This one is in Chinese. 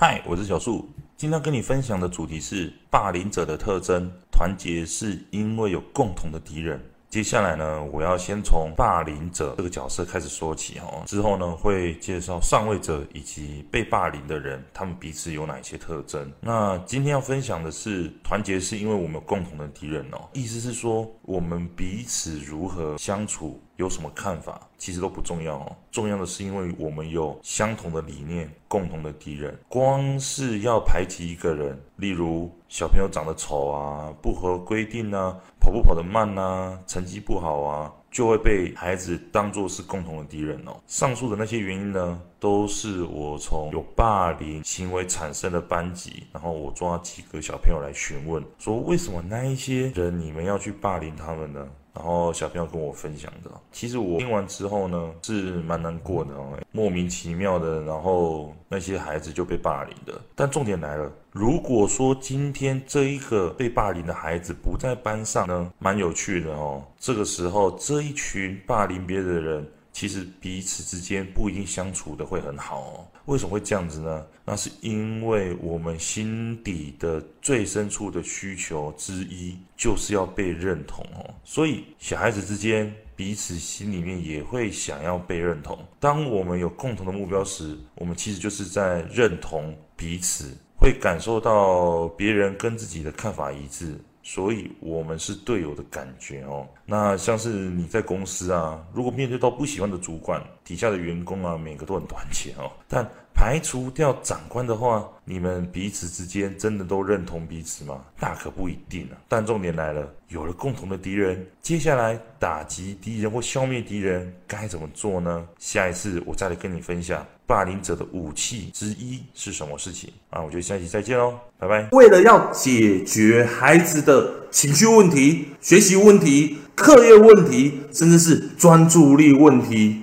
嗨，我是小树，今天跟你分享的主题是霸凌者的特征。团结是因为有共同的敌人。接下来呢，我要先从霸凌者这个角色开始说起哦，之后呢会介绍上位者以及被霸凌的人，他们彼此有哪些特征。那今天要分享的是团结是因为我们有共同的敌人哦，意思是说我们彼此如何相处，有什么看法，其实都不重要哦，重要的是因为我们有相同的理念，共同的敌人。光是要排挤一个人，例如小朋友长得丑啊，不合规定啊。跑步跑得慢啊，成绩不好啊，就会被孩子当作是共同的敌人哦。上述的那些原因呢，都是我从有霸凌行为产生的班级，然后我抓几个小朋友来询问，说为什么那一些人你们要去霸凌他们呢？然后小朋友跟我分享的，其实我听完之后呢，是蛮难过的哦，莫名其妙的，然后那些孩子就被霸凌的。但重点来了，如果说今天这一个被霸凌的孩子不在班上呢，蛮有趣的哦。这个时候，这一群霸凌别人的人。其实彼此之间不一定相处的会很好哦。为什么会这样子呢？那是因为我们心底的最深处的需求之一就是要被认同哦。所以小孩子之间彼此心里面也会想要被认同。当我们有共同的目标时，我们其实就是在认同彼此，会感受到别人跟自己的看法一致。所以，我们是队友的感觉哦。那像是你在公司啊，如果面对到不喜欢的主管，底下的员工啊，每个都很团结哦。但排除掉长官的话，你们彼此之间真的都认同彼此吗？那可不一定啊。但重点来了，有了共同的敌人，接下来打击敌人或消灭敌人该怎么做呢？下一次我再来跟你分享。霸凌者的武器之一是什么事情啊？我就下期再见喽，拜拜。为了要解决孩子的情绪问题、学习问题、课业问题，甚至是专注力问题，